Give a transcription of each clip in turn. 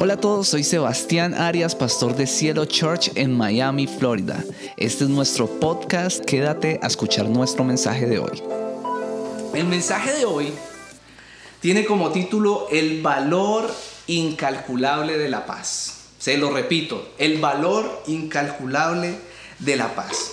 Hola a todos, soy Sebastián Arias, pastor de Cielo Church en Miami, Florida. Este es nuestro podcast, quédate a escuchar nuestro mensaje de hoy. El mensaje de hoy tiene como título El valor incalculable de la paz. Se lo repito, el valor incalculable de la paz.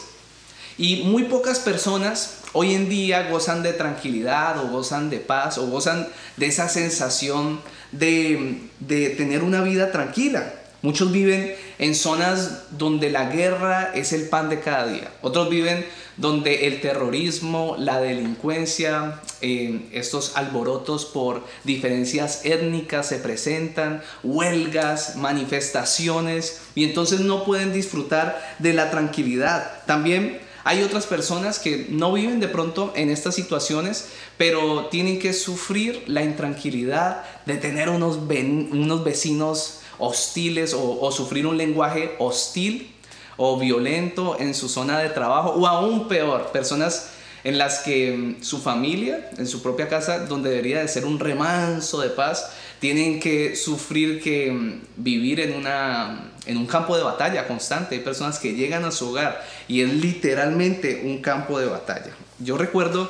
Y muy pocas personas hoy en día gozan de tranquilidad o gozan de paz o gozan de esa sensación de, de tener una vida tranquila. Muchos viven en zonas donde la guerra es el pan de cada día. Otros viven donde el terrorismo, la delincuencia, eh, estos alborotos por diferencias étnicas se presentan, huelgas, manifestaciones, y entonces no pueden disfrutar de la tranquilidad. También hay otras personas que no viven de pronto en estas situaciones, pero tienen que sufrir la intranquilidad de tener unos, unos vecinos hostiles o, sufrir un lenguaje hostil o violento en su zona de trabajo o aún peor, personas en las que mm, su familia, en su propia casa, donde debería de ser un remanso de paz, tienen que sufrir que mm, vivir en, una, en un campo de batalla constante. Hay personas que llegan a su hogar y es literalmente un campo de batalla. Yo recuerdo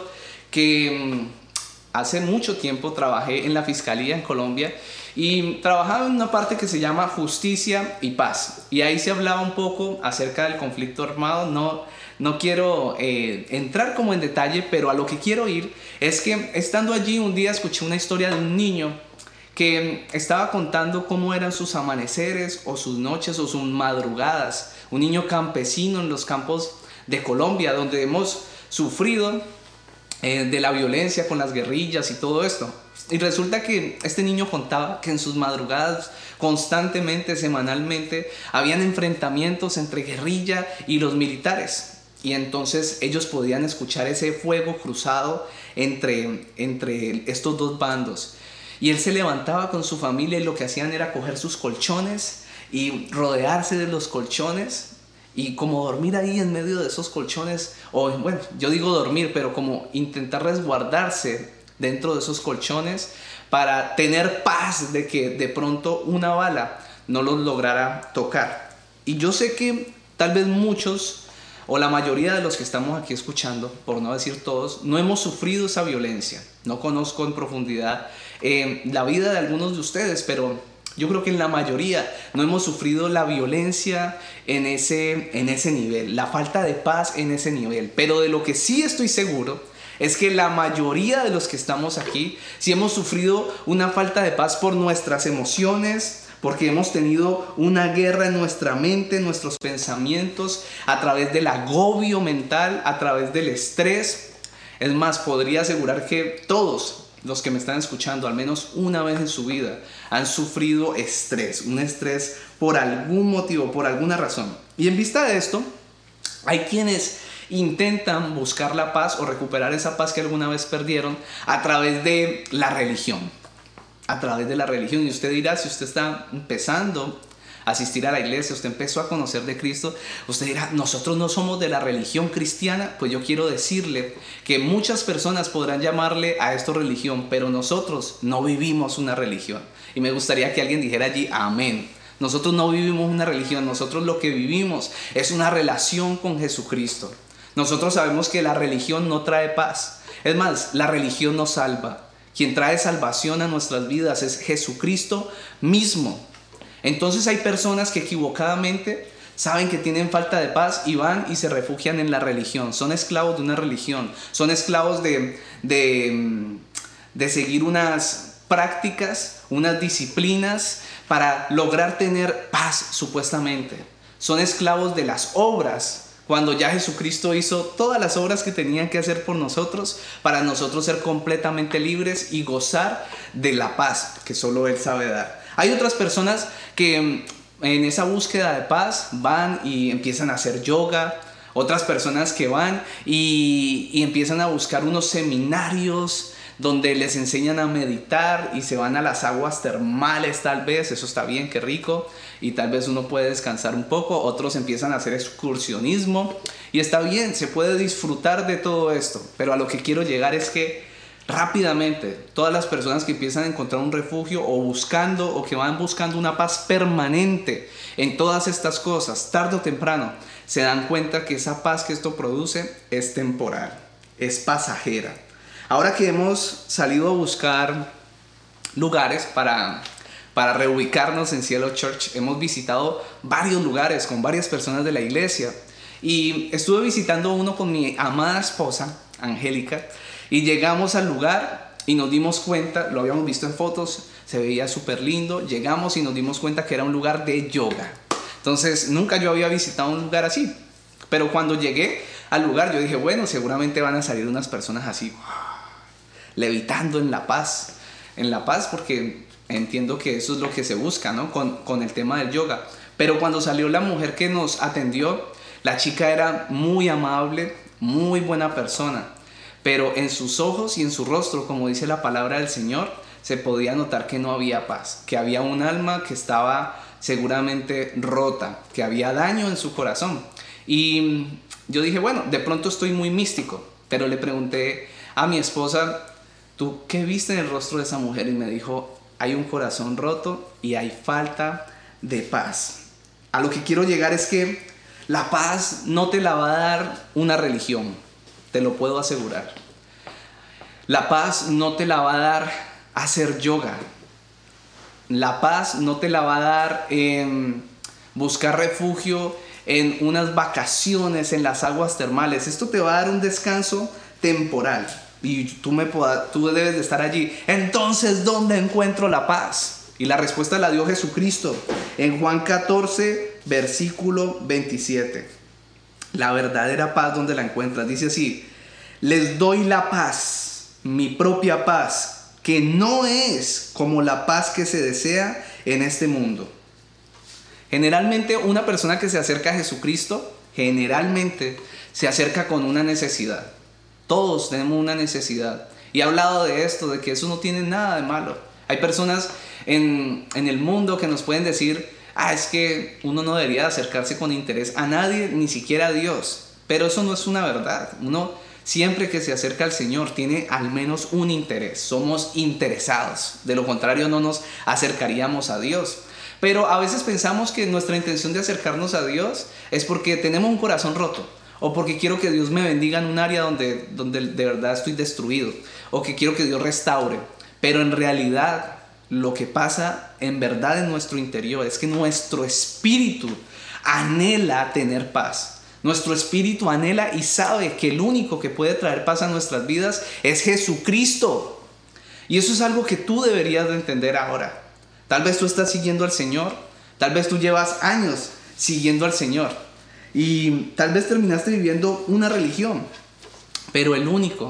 que mm, hace mucho tiempo trabajé en la Fiscalía en Colombia y trabajaba en una parte que se llama justicia y paz. Y ahí se hablaba un poco acerca del conflicto armado. No, no quiero eh, entrar como en detalle, pero a lo que quiero ir es que estando allí un día escuché una historia de un niño que estaba contando cómo eran sus amaneceres o sus noches o sus madrugadas. Un niño campesino en los campos de Colombia, donde hemos sufrido eh, de la violencia con las guerrillas y todo esto. Y resulta que este niño contaba que en sus madrugadas constantemente, semanalmente, habían enfrentamientos entre guerrilla y los militares. Y entonces ellos podían escuchar ese fuego cruzado entre, entre estos dos bandos. Y él se levantaba con su familia y lo que hacían era coger sus colchones y rodearse de los colchones y como dormir ahí en medio de esos colchones, o bueno, yo digo dormir, pero como intentar resguardarse dentro de esos colchones para tener paz de que de pronto una bala no los lograra tocar. Y yo sé que tal vez muchos o la mayoría de los que estamos aquí escuchando, por no decir todos, no hemos sufrido esa violencia. No conozco en profundidad eh, la vida de algunos de ustedes, pero yo creo que en la mayoría no hemos sufrido la violencia en ese, en ese nivel, la falta de paz en ese nivel. Pero de lo que sí estoy seguro es que la mayoría de los que estamos aquí, si hemos sufrido una falta de paz por nuestras emociones, porque hemos tenido una guerra en nuestra mente, en nuestros pensamientos, a través del agobio mental, a través del estrés. Es más, podría asegurar que todos los que me están escuchando, al menos una vez en su vida, han sufrido estrés, un estrés por algún motivo, por alguna razón. Y en vista de esto, hay quienes intentan buscar la paz o recuperar esa paz que alguna vez perdieron a través de la religión. A través de la religión. Y usted dirá, si usted está empezando asistir a la iglesia, usted empezó a conocer de Cristo, usted dirá, nosotros no somos de la religión cristiana, pues yo quiero decirle que muchas personas podrán llamarle a esto religión, pero nosotros no vivimos una religión. Y me gustaría que alguien dijera allí, amén. Nosotros no vivimos una religión, nosotros lo que vivimos es una relación con Jesucristo. Nosotros sabemos que la religión no trae paz. Es más, la religión no salva. Quien trae salvación a nuestras vidas es Jesucristo mismo. Entonces hay personas que equivocadamente saben que tienen falta de paz y van y se refugian en la religión. Son esclavos de una religión. Son esclavos de, de, de seguir unas prácticas, unas disciplinas para lograr tener paz supuestamente. Son esclavos de las obras cuando ya Jesucristo hizo todas las obras que tenían que hacer por nosotros, para nosotros ser completamente libres y gozar de la paz que solo Él sabe dar. Hay otras personas que mm, en esa búsqueda de paz van y empiezan a hacer yoga, otras personas que van y, y empiezan a buscar unos seminarios donde les enseñan a meditar y se van a las aguas termales tal vez, eso está bien, qué rico, y tal vez uno puede descansar un poco, otros empiezan a hacer excursionismo y está bien, se puede disfrutar de todo esto, pero a lo que quiero llegar es que rápidamente todas las personas que empiezan a encontrar un refugio o buscando o que van buscando una paz permanente en todas estas cosas, tarde o temprano, se dan cuenta que esa paz que esto produce es temporal, es pasajera. Ahora que hemos salido a buscar lugares para, para reubicarnos en Cielo Church, hemos visitado varios lugares con varias personas de la iglesia y estuve visitando uno con mi amada esposa, Angélica, y llegamos al lugar y nos dimos cuenta, lo habíamos visto en fotos, se veía súper lindo, llegamos y nos dimos cuenta que era un lugar de yoga. Entonces, nunca yo había visitado un lugar así. Pero cuando llegué al lugar, yo dije, bueno, seguramente van a salir unas personas así, levitando en la paz. En la paz, porque entiendo que eso es lo que se busca, ¿no? Con, con el tema del yoga. Pero cuando salió la mujer que nos atendió, la chica era muy amable, muy buena persona pero en sus ojos y en su rostro, como dice la palabra del Señor, se podía notar que no había paz, que había un alma que estaba seguramente rota, que había daño en su corazón. Y yo dije, bueno, de pronto estoy muy místico, pero le pregunté a mi esposa, ¿tú qué viste en el rostro de esa mujer? Y me dijo, hay un corazón roto y hay falta de paz. A lo que quiero llegar es que la paz no te la va a dar una religión, te lo puedo asegurar. La paz no te la va a dar hacer yoga. La paz no te la va a dar en buscar refugio en unas vacaciones en las aguas termales. Esto te va a dar un descanso temporal y tú, me tú debes de estar allí. Entonces, ¿dónde encuentro la paz? Y la respuesta la dio Jesucristo en Juan 14, versículo 27 la verdadera paz donde la encuentras. Dice así, les doy la paz, mi propia paz, que no es como la paz que se desea en este mundo. Generalmente una persona que se acerca a Jesucristo, generalmente se acerca con una necesidad. Todos tenemos una necesidad. Y he hablado de esto, de que eso no tiene nada de malo. Hay personas en, en el mundo que nos pueden decir, ah, es que uno no debería acercarse con interés a nadie, ni siquiera a Dios. Pero eso no es una verdad. Uno siempre que se acerca al Señor tiene al menos un interés. Somos interesados. De lo contrario no nos acercaríamos a Dios. Pero a veces pensamos que nuestra intención de acercarnos a Dios es porque tenemos un corazón roto. O porque quiero que Dios me bendiga en un área donde, donde de verdad estoy destruido. O que quiero que Dios restaure. Pero en realidad lo que pasa en verdad en nuestro interior es que nuestro espíritu anhela tener paz. Nuestro espíritu anhela y sabe que el único que puede traer paz a nuestras vidas es Jesucristo. Y eso es algo que tú deberías de entender ahora. Tal vez tú estás siguiendo al Señor, tal vez tú llevas años siguiendo al Señor y tal vez terminaste viviendo una religión, pero el único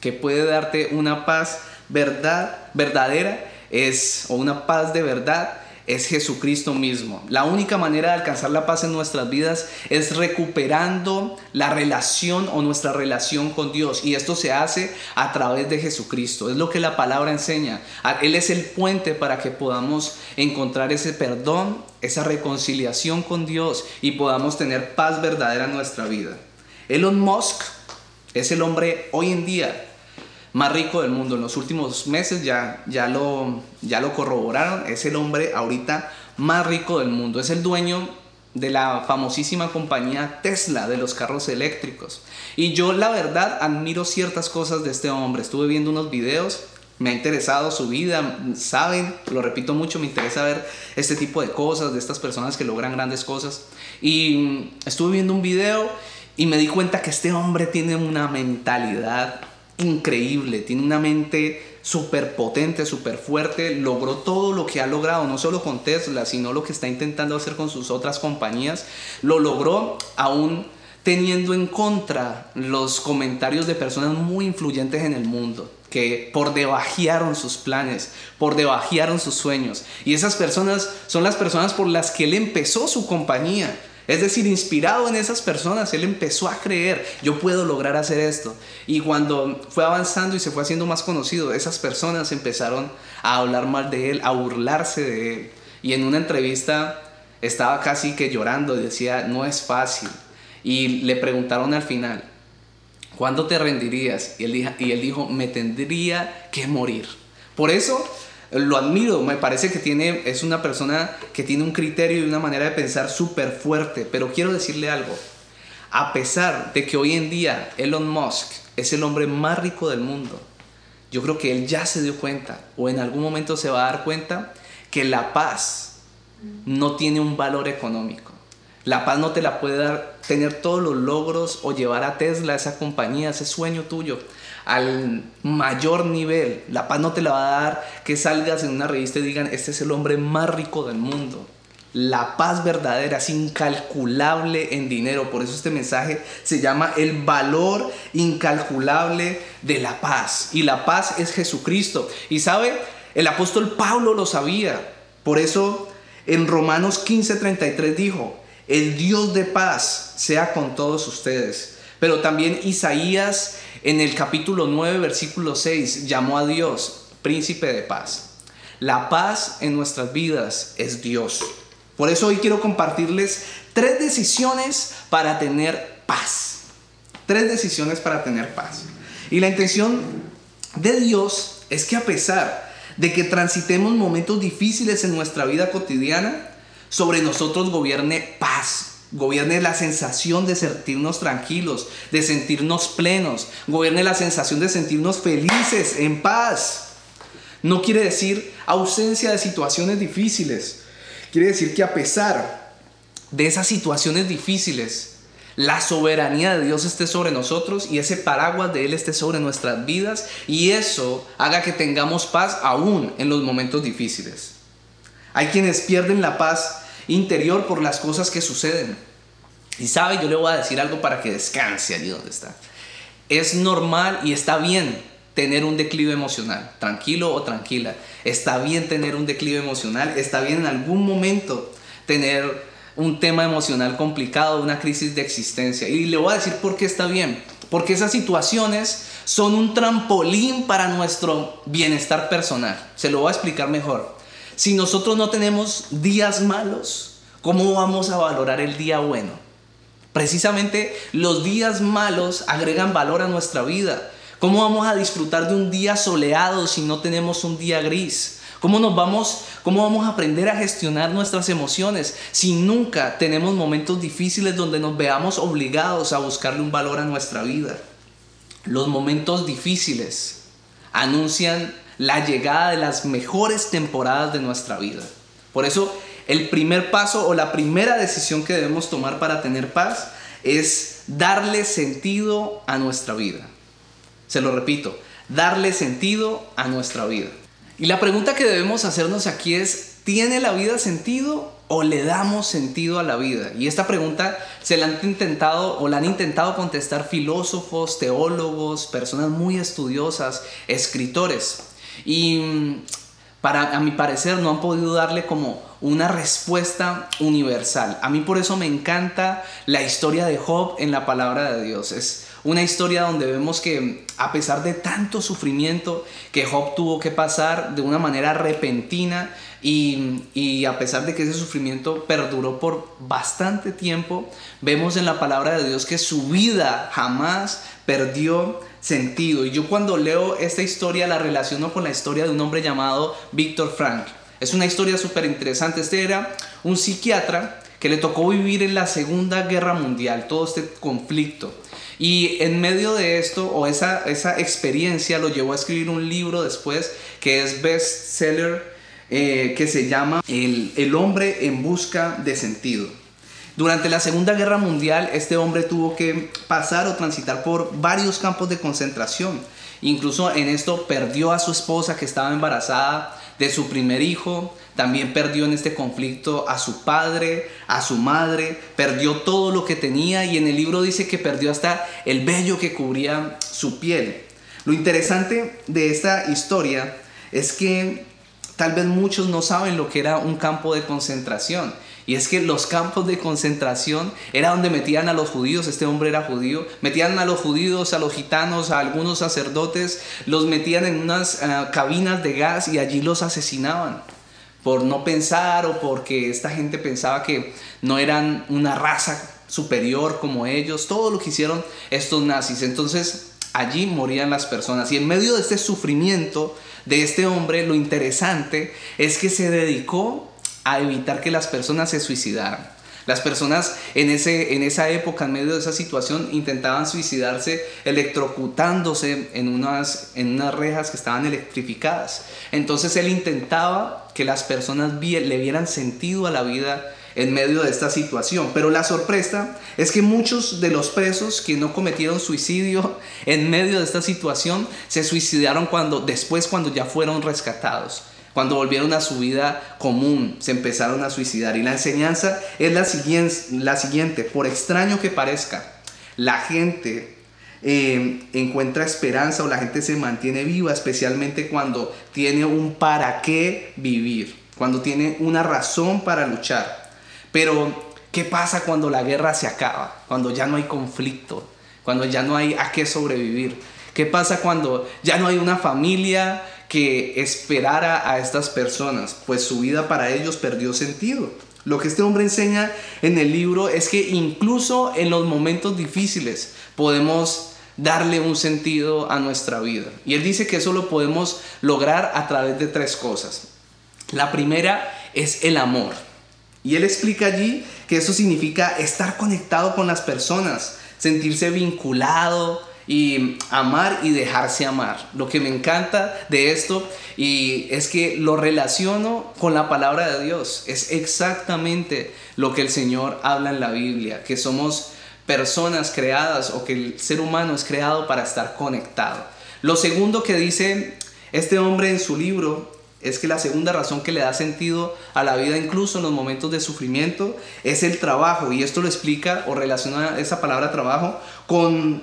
que puede darte una paz verdad verdadera es, o una paz de verdad, es Jesucristo mismo. La única manera de alcanzar la paz en nuestras vidas es recuperando la relación o nuestra relación con Dios. Y esto se hace a través de Jesucristo. Es lo que la palabra enseña. Él es el puente para que podamos encontrar ese perdón, esa reconciliación con Dios y podamos tener paz verdadera en nuestra vida. Elon Musk es el hombre hoy en día más rico del mundo. En los últimos meses ya, ya, lo, ya lo corroboraron. Es el hombre ahorita más rico del mundo. Es el dueño de la famosísima compañía Tesla de los carros eléctricos. Y yo la verdad admiro ciertas cosas de este hombre. Estuve viendo unos videos, me ha interesado su vida, saben, lo repito mucho, me interesa ver este tipo de cosas, de estas personas que logran grandes cosas. Y estuve viendo un video y me di cuenta que este hombre tiene una mentalidad increíble, tiene una mente súper potente, súper fuerte, logró todo lo que ha logrado, no solo con Tesla, sino lo que está intentando hacer con sus otras compañías, lo logró aún teniendo en contra los comentarios de personas muy influyentes en el mundo que por debajearon sus planes, por debajearon sus sueños. Y esas personas son las personas por las que él empezó su compañía. Es decir, inspirado en esas personas, él empezó a creer, yo puedo lograr hacer esto. Y cuando fue avanzando y se fue haciendo más conocido, esas personas empezaron a hablar mal de él, a burlarse de él. Y en una entrevista estaba casi que llorando y decía, no es fácil. Y le preguntaron al final, ¿cuándo te rendirías? Y él, y él dijo, me tendría que morir. Por eso lo admiro, me parece que tiene, es una persona que tiene un criterio y una manera de pensar súper fuerte, pero quiero decirle algo, a pesar de que hoy en día Elon Musk es el hombre más rico del mundo, yo creo que él ya se dio cuenta o en algún momento se va a dar cuenta que la paz no tiene un valor económico. La paz no te la puede dar tener todos los logros o llevar a Tesla, esa compañía, ese sueño tuyo al mayor nivel. La paz no te la va a dar que salgas en una revista y digan, este es el hombre más rico del mundo. La paz verdadera es incalculable en dinero. Por eso este mensaje se llama el valor incalculable de la paz. Y la paz es Jesucristo. Y sabe, el apóstol Pablo lo sabía. Por eso en Romanos 15:33 dijo, el Dios de paz sea con todos ustedes. Pero también Isaías en el capítulo 9, versículo 6, llamó a Dios príncipe de paz. La paz en nuestras vidas es Dios. Por eso hoy quiero compartirles tres decisiones para tener paz. Tres decisiones para tener paz. Y la intención de Dios es que a pesar de que transitemos momentos difíciles en nuestra vida cotidiana, sobre nosotros gobierne paz, gobierne la sensación de sentirnos tranquilos, de sentirnos plenos, gobierne la sensación de sentirnos felices, en paz. No quiere decir ausencia de situaciones difíciles, quiere decir que a pesar de esas situaciones difíciles, la soberanía de Dios esté sobre nosotros y ese paraguas de Él esté sobre nuestras vidas y eso haga que tengamos paz aún en los momentos difíciles. Hay quienes pierden la paz interior por las cosas que suceden. Y sabe, yo le voy a decir algo para que descanse allí donde está. Es normal y está bien tener un declive emocional, tranquilo o tranquila. Está bien tener un declive emocional, está bien en algún momento tener un tema emocional complicado, una crisis de existencia. Y le voy a decir por qué está bien. Porque esas situaciones son un trampolín para nuestro bienestar personal. Se lo voy a explicar mejor. Si nosotros no tenemos días malos, ¿cómo vamos a valorar el día bueno? Precisamente los días malos agregan valor a nuestra vida. ¿Cómo vamos a disfrutar de un día soleado si no tenemos un día gris? ¿Cómo nos vamos, cómo vamos a aprender a gestionar nuestras emociones si nunca tenemos momentos difíciles donde nos veamos obligados a buscarle un valor a nuestra vida? Los momentos difíciles anuncian la llegada de las mejores temporadas de nuestra vida. Por eso, el primer paso o la primera decisión que debemos tomar para tener paz es darle sentido a nuestra vida. Se lo repito, darle sentido a nuestra vida. Y la pregunta que debemos hacernos aquí es, ¿tiene la vida sentido o le damos sentido a la vida? Y esta pregunta se la han intentado o la han intentado contestar filósofos, teólogos, personas muy estudiosas, escritores. Y mm, para, a mi parecer no han podido darle como una respuesta universal. A mí por eso me encanta la historia de Job en la palabra de Dios. Es una historia donde vemos que a pesar de tanto sufrimiento que Job tuvo que pasar de una manera repentina y, y, a pesar de que ese sufrimiento perduró por bastante tiempo, vemos en la palabra de Dios que su vida jamás perdió sentido. Y yo cuando leo esta historia la relaciono con la historia de un hombre llamado Víctor Frank. Es una historia súper interesante. Este era un psiquiatra que le tocó vivir en la Segunda Guerra Mundial, todo este conflicto. Y en medio de esto, o esa, esa experiencia, lo llevó a escribir un libro después que es bestseller, eh, que se llama el, el hombre en busca de sentido. Durante la Segunda Guerra Mundial, este hombre tuvo que pasar o transitar por varios campos de concentración. Incluso en esto perdió a su esposa que estaba embarazada de su primer hijo, también perdió en este conflicto a su padre, a su madre, perdió todo lo que tenía y en el libro dice que perdió hasta el vello que cubría su piel. Lo interesante de esta historia es que tal vez muchos no saben lo que era un campo de concentración y es que los campos de concentración era donde metían a los judíos, este hombre era judío, metían a los judíos, a los gitanos, a algunos sacerdotes, los metían en unas eh, cabinas de gas y allí los asesinaban por no pensar o porque esta gente pensaba que no eran una raza superior como ellos, todo lo que hicieron estos nazis. Entonces allí morían las personas. Y en medio de este sufrimiento de este hombre, lo interesante es que se dedicó a evitar que las personas se suicidaran. Las personas en, ese, en esa época, en medio de esa situación, intentaban suicidarse electrocutándose en unas, en unas rejas que estaban electrificadas. Entonces él intentaba que las personas le vieran sentido a la vida en medio de esta situación. Pero la sorpresa es que muchos de los presos que no cometieron suicidio en medio de esta situación se suicidaron cuando, después cuando ya fueron rescatados. Cuando volvieron a su vida común, se empezaron a suicidar. Y la enseñanza es la siguiente, la siguiente. por extraño que parezca, la gente eh, encuentra esperanza o la gente se mantiene viva, especialmente cuando tiene un para qué vivir, cuando tiene una razón para luchar. Pero, ¿qué pasa cuando la guerra se acaba? Cuando ya no hay conflicto, cuando ya no hay a qué sobrevivir. ¿Qué pasa cuando ya no hay una familia que esperara a estas personas? Pues su vida para ellos perdió sentido. Lo que este hombre enseña en el libro es que incluso en los momentos difíciles podemos darle un sentido a nuestra vida. Y él dice que eso lo podemos lograr a través de tres cosas. La primera es el amor. Y él explica allí que eso significa estar conectado con las personas, sentirse vinculado, y amar y dejarse amar. Lo que me encanta de esto y es que lo relaciono con la palabra de Dios. Es exactamente lo que el Señor habla en la Biblia, que somos personas creadas o que el ser humano es creado para estar conectado. Lo segundo que dice este hombre en su libro es que la segunda razón que le da sentido a la vida, incluso en los momentos de sufrimiento, es el trabajo. Y esto lo explica o relaciona esa palabra trabajo con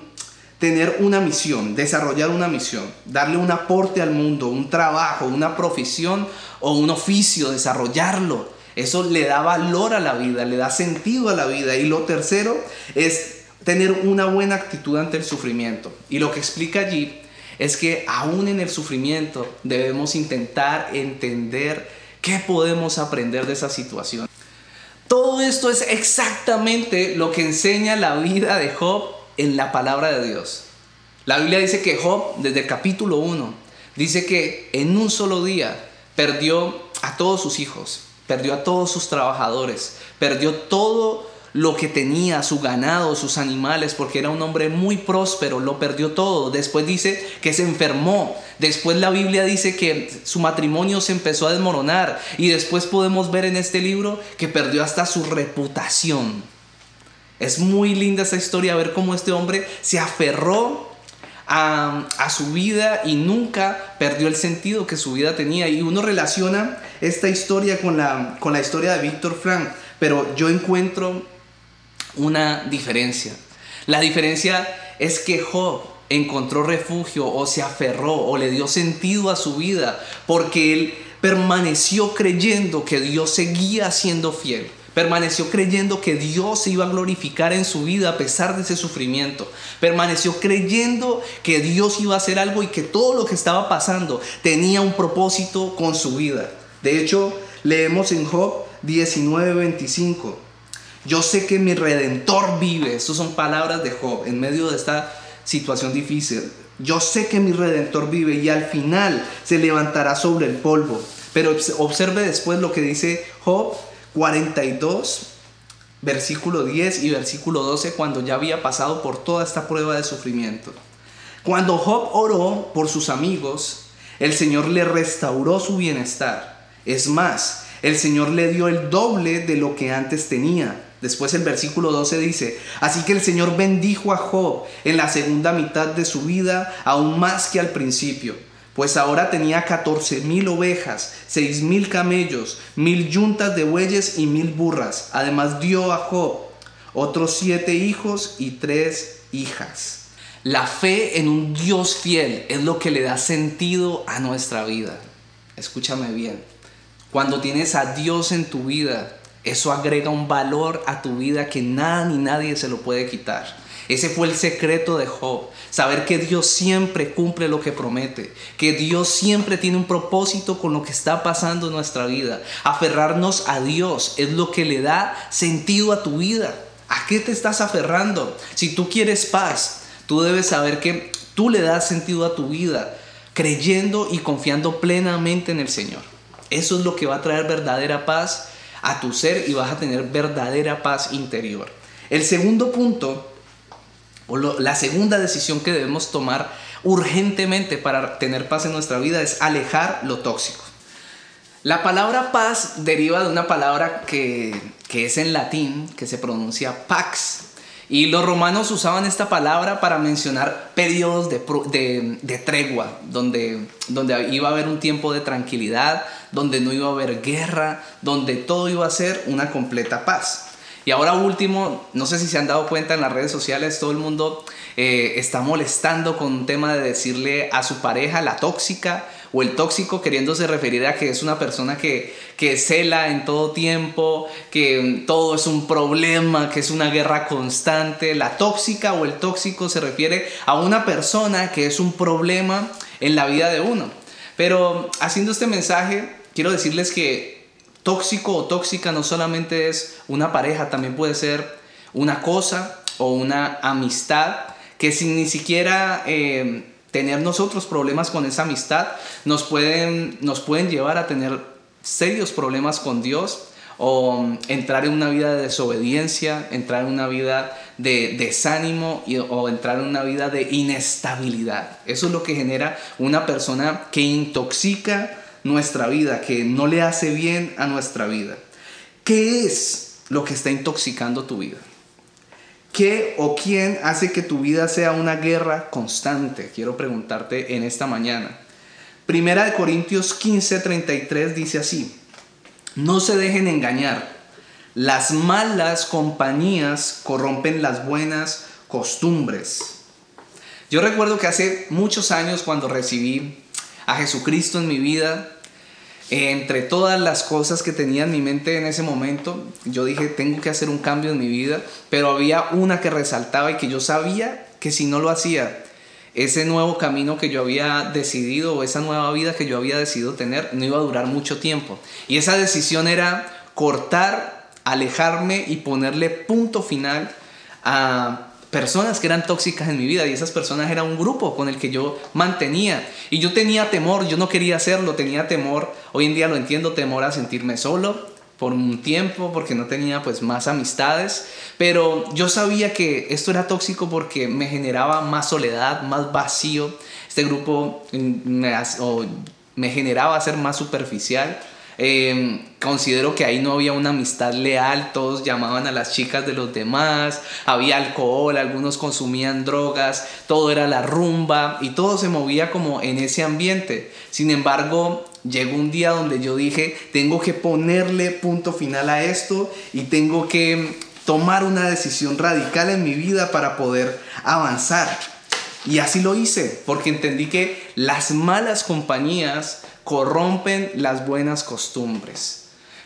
tener una misión, desarrollar una misión, darle un aporte al mundo, un trabajo, una profesión o un oficio, desarrollarlo. Eso le da valor a la vida, le da sentido a la vida. Y lo tercero es tener una buena actitud ante el sufrimiento. Y lo que explica allí es que aún en el sufrimiento debemos intentar entender qué podemos aprender de esa situación. Todo esto es exactamente lo que enseña la vida de Job en la palabra de Dios. La Biblia dice que Job, desde el capítulo 1, dice que en un solo día perdió a todos sus hijos, perdió a todos sus trabajadores, perdió todo lo que tenía, su ganado, sus animales, porque era un hombre muy próspero, lo perdió todo. Después dice que se enfermó. Después la Biblia dice que su matrimonio se empezó a desmoronar. Y después podemos ver en este libro que perdió hasta su reputación. Es muy linda esa historia, ver cómo este hombre se aferró a, su vida y nunca perdió el sentido que su vida tenía. Y uno relaciona esta historia con la, con la historia de Víctor Frank, pero yo encuentro una diferencia. La diferencia es que Job encontró refugio o se aferró o le dio sentido a su vida porque él permaneció creyendo que Dios seguía siendo fiel. Permaneció creyendo que Dios se iba a glorificar en su vida a pesar de ese sufrimiento. Permaneció creyendo que Dios iba a hacer algo y que todo lo que estaba pasando tenía un propósito con su vida. De hecho, leemos en Job 19:25. Yo sé que mi redentor vive. Estas son palabras de Job en medio de esta situación difícil. Yo sé que mi redentor vive y al final se levantará sobre el polvo. Pero observe después lo que dice Job 42, versículo 10 y versículo 12, cuando ya había pasado por toda esta prueba de sufrimiento. Cuando Job oró por sus amigos, el Señor le restauró su bienestar. Es más, el Señor le dio el doble de lo que antes tenía. Después el versículo 12 dice, así que el Señor bendijo a Job en la segunda mitad de su vida, aún más que al principio pues ahora tenía catorce mil ovejas, seis mil camellos, mil yuntas de bueyes y mil burras. Además dio a Job otros siete hijos y tres hijas. La fe en un Dios fiel es lo que le da sentido a nuestra vida. Escúchame bien. Cuando tienes a Dios en tu vida, eso agrega un valor a tu vida que nada ni nadie se lo puede quitar. Ese fue el secreto de Job. Saber que Dios siempre cumple lo que promete. Que Dios siempre tiene un propósito con lo que está pasando en nuestra vida. Aferrarnos a Dios es lo que le da sentido a tu vida. ¿A qué te estás aferrando? Si tú quieres paz, tú debes saber que tú le das sentido a tu vida creyendo y confiando plenamente en el Señor. Eso es lo que va a traer verdadera paz a tu ser y vas a tener verdadera paz interior. El segundo punto, o la segunda decisión que debemos tomar urgentemente para tener paz en nuestra vida es alejar lo tóxico. La palabra paz deriva de una palabra que, es en latín, que se pronuncia pax. Y los romanos usaban esta palabra para mencionar periodos de, de, tregua, donde, donde iba a haber un tiempo de tranquilidad, donde no iba a haber guerra, donde todo iba a ser una completa paz. Y ahora último, no sé si se han dado cuenta en las redes sociales, todo el mundo eh, está molestando con un tema de decirle a su pareja la tóxica o el tóxico queriéndose referir a que es una persona que, que cela en todo tiempo, que todo es un problema, que es una guerra constante. La tóxica o el tóxico se refiere a una persona que es un problema en la vida de uno. Pero haciendo este mensaje, quiero decirles que tóxico o tóxica no solamente es una pareja, también puede ser una cosa o una amistad que sin ni siquiera eh, tener nosotros problemas con esa amistad nos pueden, nos pueden llevar a tener serios problemas con Dios o mm, entrar en una vida de desobediencia, entrar en una vida de desánimo o entrar en una vida de inestabilidad. Eso es lo que genera una persona que intoxica nuestra vida, que no le hace bien a nuestra vida. ¿Qué es lo que está intoxicando tu vida? ¿Qué o quién hace que tu vida sea una guerra constante? Quiero preguntarte en esta mañana. Primera de Corintios 15:33 dice así, no se dejen engañar, las malas compañías corrompen las buenas costumbres. Yo recuerdo que hace muchos años cuando recibí a Jesucristo en mi vida, entre todas las cosas que tenía en mi mente en ese momento, yo dije, tengo que hacer un cambio en mi vida, pero había una que resaltaba y que yo sabía que si no lo hacía, ese nuevo camino que yo había decidido o esa nueva vida que yo había decidido tener no iba a durar mucho tiempo. Y esa decisión era cortar, alejarme y ponerle punto final a personas que eran tóxicas en mi vida y esas personas eran un grupo con el que yo mantenía. Y yo tenía temor, yo no quería hacerlo, tenía temor, hoy en día lo entiendo, temor a sentirme solo por un tiempo porque no tenía pues más amistades, pero yo sabía que esto era tóxico porque me generaba más soledad, más vacío, este grupo me, me generaba ser más superficial Em, considero que ahí no había una amistad leal, todos llamaban a las chicas de los demás, había alcohol, algunos consumían drogas, todo era la rumba y todo se movía como en ese ambiente. Sin embargo, llegó un día donde yo dije, tengo que ponerle punto final a esto y tengo que tomar una decisión radical en mi vida para poder avanzar. Y así lo hice, porque entendí que las malas compañías corrompen las buenas costumbres.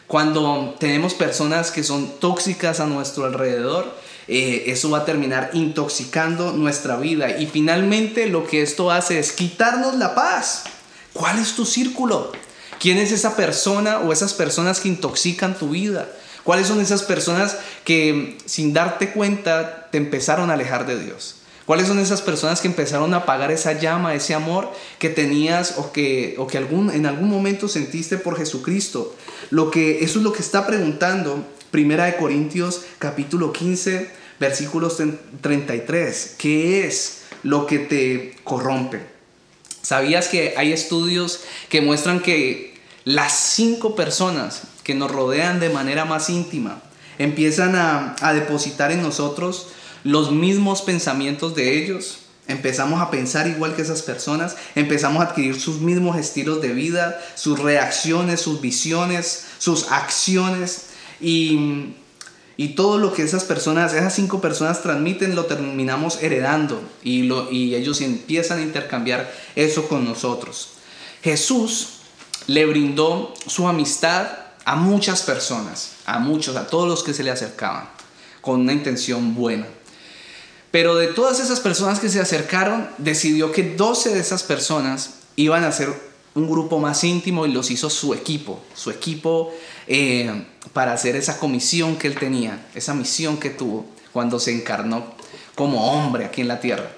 Cuando tenemos personas que son tóxicas a nuestro alrededor, eh, eso va a terminar intoxicando nuestra vida. Y finalmente lo que esto hace es quitarnos la paz. ¿Cuál es tu círculo? ¿Quién es esa persona o esas personas que intoxican tu vida? ¿Cuáles son esas personas que sin darte cuenta te empezaron a alejar de Dios? ¿Cuáles son esas personas que empezaron a apagar esa llama, ese amor que tenías o que, o que algún, en algún momento sentiste por Jesucristo? Lo que, eso es lo que está preguntando Primera de Corintios capítulo 15 versículos 33. ¿Qué es lo que te corrompe? ¿Sabías que hay estudios que muestran que las cinco personas que nos rodean de manera más íntima empiezan a, a depositar en nosotros los mismos pensamientos de ellos, empezamos a pensar igual que esas personas, empezamos a adquirir sus mismos estilos de vida, sus reacciones, sus visiones, sus acciones y, todo lo que esas personas, esas cinco personas transmiten lo terminamos heredando y, lo, y ellos empiezan a intercambiar eso con nosotros. Jesús le brindó su amistad a muchas personas, a muchos, a todos los que se le acercaban, con una intención buena. Pero de todas esas personas que se acercaron, decidió que 12 de esas personas iban a ser un grupo más íntimo y los hizo su equipo, su equipo eh, para hacer esa comisión que él tenía, esa misión que tuvo cuando se encarnó como hombre aquí en la tierra.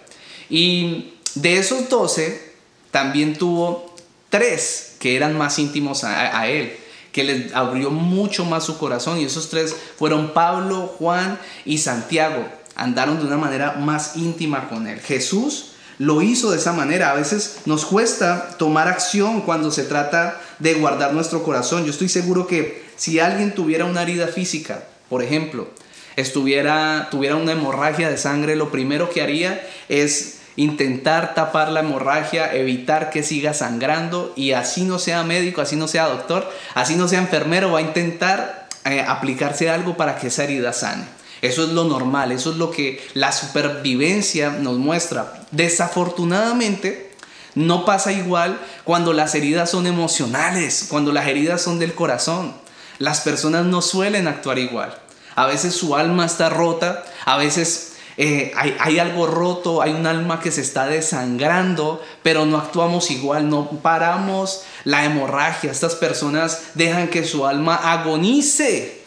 Y de esos doce, también tuvo tres que eran más íntimos a, él, que les abrió mucho más su corazón. Y esos tres fueron Pablo, Juan y Santiago. Andaron de una manera más íntima con él. Jesús lo hizo de esa manera. A veces nos cuesta tomar acción cuando se trata de guardar nuestro corazón. Yo estoy seguro que si alguien tuviera una herida física, por ejemplo, estuviera, tuviera una hemorragia de sangre, lo primero que haría es intentar tapar la hemorragia, evitar que siga sangrando y así no sea médico, así no sea doctor, así no sea enfermero, va a intentar eh, aplicarse algo para que esa herida sane. Eso es lo normal, eso es lo que la supervivencia nos muestra. Desafortunadamente, no pasa igual cuando las heridas son emocionales, cuando las heridas son del corazón. Las personas no suelen actuar igual a veces su alma está rota, a veces eh, hay, algo roto, hay un alma que se está desangrando, pero no actuamos igual, no paramos la hemorragia. Estas personas dejan que su alma agonice,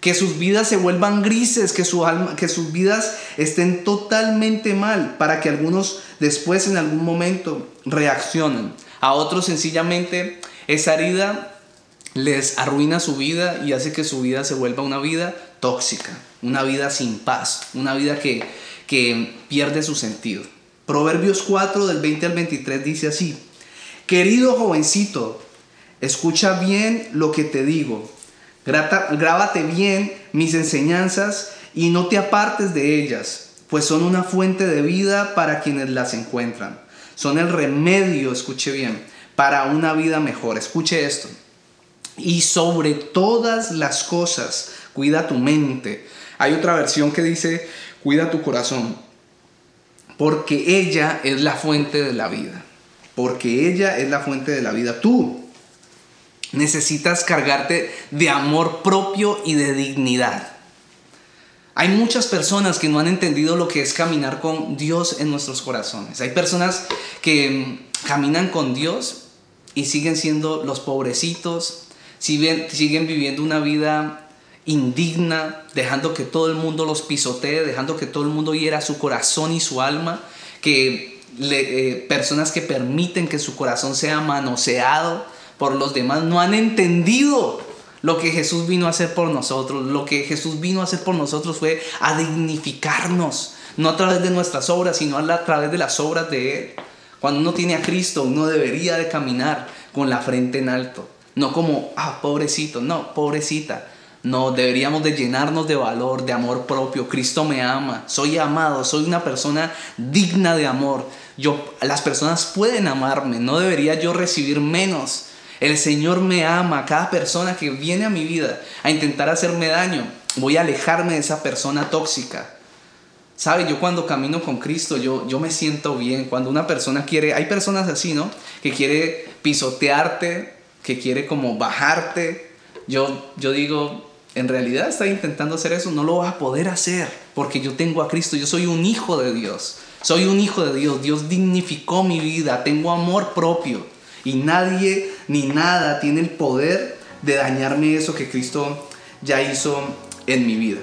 que sus vidas se vuelvan grises, que, su alma, que sus vidas estén totalmente mal, para que algunos después en algún momento reaccionen. A otros sencillamente esa herida les arruina su vida y hace que su vida se vuelva una vida tóxica, una vida sin paz, una vida que, que pierde su sentido. Proverbios 4 del 20 al 23 dice así, querido jovencito, escucha bien lo que te digo, grábate bien mis enseñanzas y no te apartes de ellas, pues son una fuente de vida para quienes las encuentran. Son el remedio, escuche bien, para una vida mejor. Escuche esto. Y sobre todas las cosas, cuida tu mente. Hay otra versión que dice, cuida tu corazón, porque ella es la fuente de la vida. Porque ella es la fuente de la vida. Tú necesitas cargarte de amor propio y de dignidad. Hay muchas personas que no han entendido lo que es caminar con Dios en nuestros corazones. Hay personas que caminan con Dios y siguen siendo los pobrecitos, siguen, siguen viviendo una vida indigna, dejando que todo el mundo los pisotee, dejando que todo el mundo hiera su corazón y su alma, que eh, personas que permiten que su corazón sea manoseado por los demás no han entendido lo que Jesús vino a hacer por nosotros. Lo que Jesús vino a hacer por nosotros fue a dignificarnos, no a través de nuestras obras, sino a través de las obras de Él. Cuando uno tiene a Cristo, uno debería de caminar con la frente en alto, no como, ah, pobrecito, no, pobrecita no, deberíamos de llenarnos de valor, de amor propio. Cristo me ama, soy amado, soy una persona digna de amor. Yo, las personas pueden amarme, no debería yo recibir menos. El Señor me ama, cada persona que viene a mi vida a intentar hacerme daño, voy a alejarme de esa persona tóxica. ¿Sabe? Yo cuando camino con Cristo, yo, yo me siento bien. Cuando una persona quiere, hay personas así, ¿no? Que quiere pisotearte, que quiere como bajarte. Yo, yo digo, en realidad está intentando hacer eso, no lo va a poder hacer porque yo tengo a Cristo, yo soy un hijo de Dios, soy un hijo de Dios, Dios dignificó mi vida, tengo amor propio y nadie ni nada tiene el poder de dañarme eso que Cristo ya hizo en mi vida.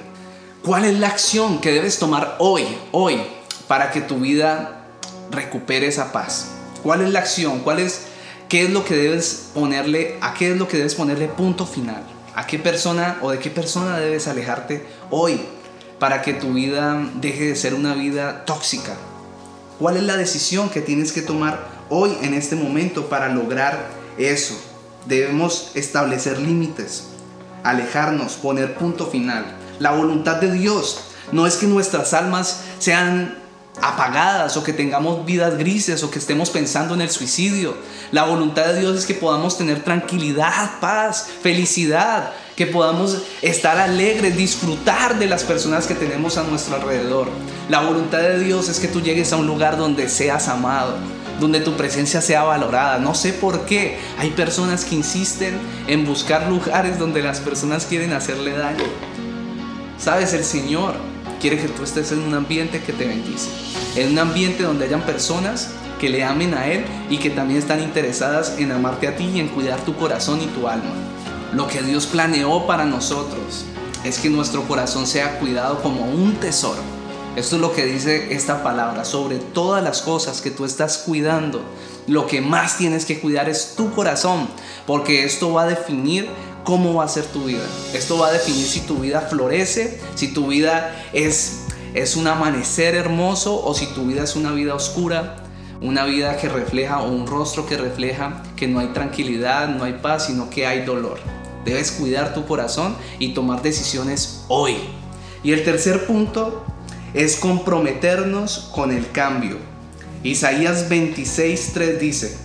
¿Cuál es la acción que debes tomar hoy, hoy, para que tu vida recupere esa paz? ¿Cuál es la acción? ¿Cuál es qué es lo que debes ponerle a qué es lo que debes ponerle punto final? ¿A qué persona o de qué persona debes alejarte hoy para que tu vida deje de ser una vida tóxica? ¿Cuál es la decisión que tienes que tomar hoy en este momento para lograr eso? Debemos establecer límites, alejarnos, poner punto final. La voluntad de Dios no es que nuestras almas sean apagadas o que tengamos vidas grises o que estemos pensando en el suicidio. La voluntad de Dios es que podamos tener tranquilidad, paz, felicidad, que podamos estar alegres, disfrutar de las personas que tenemos a nuestro alrededor. La voluntad de Dios es que tú llegues a un lugar donde seas amado, donde tu presencia sea valorada. No sé por qué hay personas que insisten en buscar lugares donde las personas quieren hacerle daño. Sabes, el Señor quiere que tú estés en un ambiente que te bendice, en un ambiente donde hayan personas que le amen a Él y que también están interesadas en amarte a ti y en cuidar tu corazón y tu alma. Lo que Dios planeó para nosotros es que nuestro corazón sea cuidado como un tesoro. Esto es lo que dice esta palabra. Sobre todas las cosas que tú estás cuidando, lo que más tienes que cuidar es tu corazón, porque esto va a definir cómo va a ser tu vida. Esto va a definir si tu vida florece, si tu vida es, es un amanecer hermoso o si tu vida es una vida oscura, una vida que refleja o un rostro que refleja que no hay tranquilidad, no hay paz, sino que hay dolor. Debes cuidar tu corazón y tomar decisiones hoy. Y el tercer punto es comprometernos con el cambio. Isaías 26:3 dice,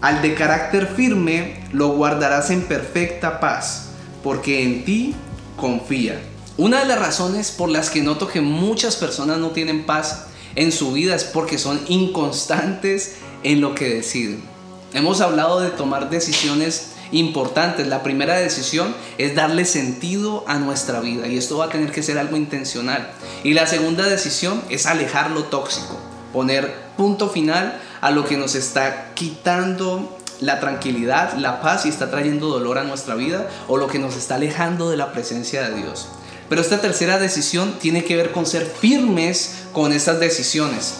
al de carácter firme lo guardarás en perfecta paz, porque en ti confía. Una de las razones por las que noto que muchas personas no tienen paz en su vida es porque son inconstantes en lo que deciden. Hemos hablado de tomar decisiones importantes. La primera decisión es darle sentido a nuestra vida y esto va a tener que ser algo intencional. Y la segunda decisión es alejar lo tóxico, poner punto final a lo que nos está quitando la tranquilidad, la paz y está trayendo dolor a nuestra vida o lo que nos está alejando de la presencia de Dios. Pero esta tercera decisión tiene que ver con ser firmes con estas decisiones.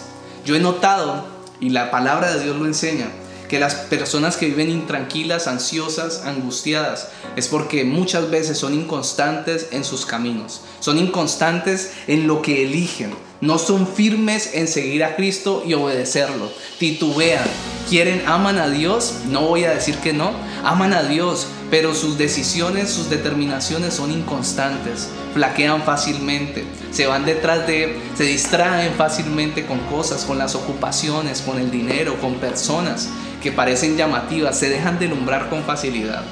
Yo he notado, y la palabra de Dios lo enseña, que las personas que viven intranquilas, ansiosas, angustiadas, es porque muchas veces son inconstantes en sus caminos, son inconstantes en lo que eligen, no son firmes en seguir a Cristo y obedecerlo, titubean, quieren, aman a Dios, no voy a decir que no, aman a Dios, pero sus decisiones, sus determinaciones son inconstantes, flaquean fácilmente, se van detrás de, se distraen fácilmente con cosas, con las ocupaciones, con el dinero, con personas que parecen llamativas, se dejan delumbrar con facilidad.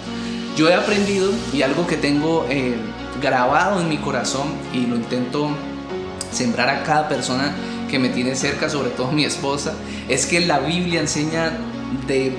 Yo he aprendido y algo que tengo eh, grabado en mi corazón y lo intento sembrar a cada persona que me tiene cerca, sobre todo mi esposa, es que la Biblia enseña de,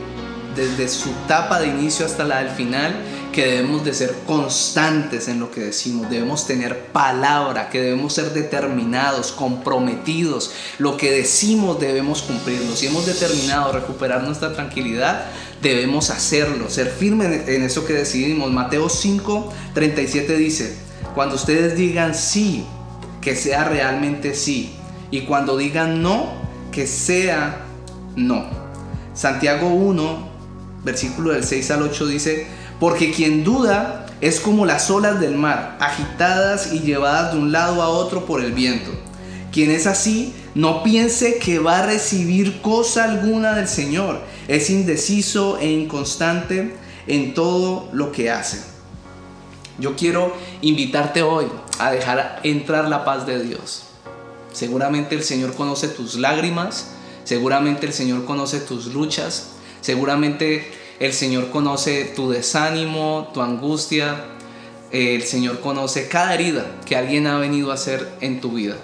desde su etapa de inicio hasta la del final que debemos de ser constantes en lo que decimos, debemos tener palabra, que debemos ser determinados, comprometidos, lo que decimos debemos cumplirlo. Si hemos determinado recuperar nuestra tranquilidad, debemos hacerlo, ser firmes en eso que decidimos. Mateo 5, 37 dice, cuando ustedes digan sí, que sea realmente sí, y cuando digan no, que sea no. Santiago 1, versículo del 6 al 8 dice, porque quien duda es como las olas del mar, agitadas y llevadas de un lado a otro por el viento. Quien es así, no piense que va a recibir cosa alguna del Señor. Es indeciso e inconstante en todo lo que hace. Yo quiero invitarte hoy a dejar entrar la paz de Dios. Seguramente el Señor conoce tus lágrimas, seguramente el Señor conoce tus luchas, seguramente el Señor conoce tu desánimo, tu angustia. El Señor conoce cada herida que alguien ha venido a hacer en tu vida.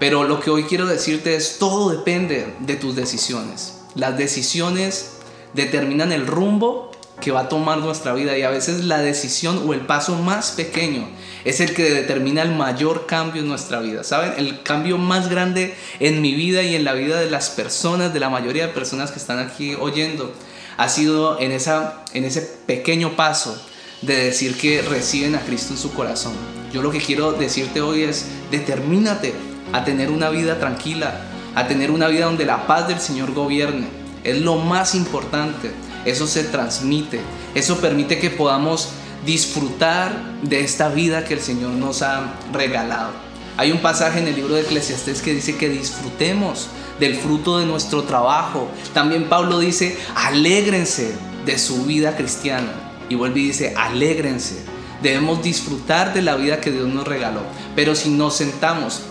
Pero lo que hoy quiero decirte es, todo depende de tus decisiones. Las decisiones determinan el rumbo que va a tomar nuestra vida y a veces la decisión o el paso más pequeño es el que determina el mayor cambio en nuestra vida. ¿Saben? El cambio más grande en mi vida y en la vida de las personas, de la mayoría de personas que están aquí oyendo, ha sido en, esa, en ese pequeño paso de decir que reciben a Cristo en su corazón. Yo lo que quiero decirte hoy es, determínate a tener una vida tranquila, a tener una vida donde la paz del Señor gobierne. Es lo más importante. Eso se transmite. Eso permite que podamos disfrutar de esta vida que el Señor nos ha regalado. Hay un pasaje en el libro de Eclesiastés que dice que disfrutemos del fruto de nuestro trabajo. También Pablo dice, alégrense de su vida cristiana. Y vuelve y dice, alégrense. Debemos disfrutar de la vida que Dios nos regaló. Pero si nos sentamos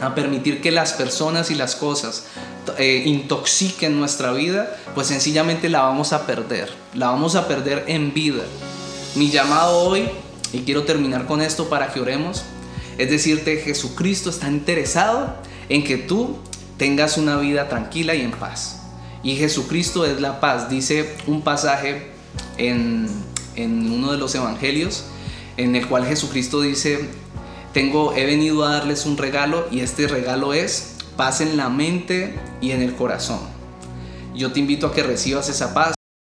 a permitir que las personas y las cosas eh, nuestra vida, pues sencillamente la vamos a perder. La vamos a perder en vida. Mi llamado hoy, y quiero terminar con esto para que oremos, es decirte, Jesucristo está interesado en que tú tengas una vida tranquila y en paz. Y Jesucristo es la paz. Dice un pasaje en, en uno de los evangelios en el cual Jesucristo dice, tengo, he venido a darles un regalo y este regalo es paz en la mente y en el corazón. Yo te invito a que recibas esa paz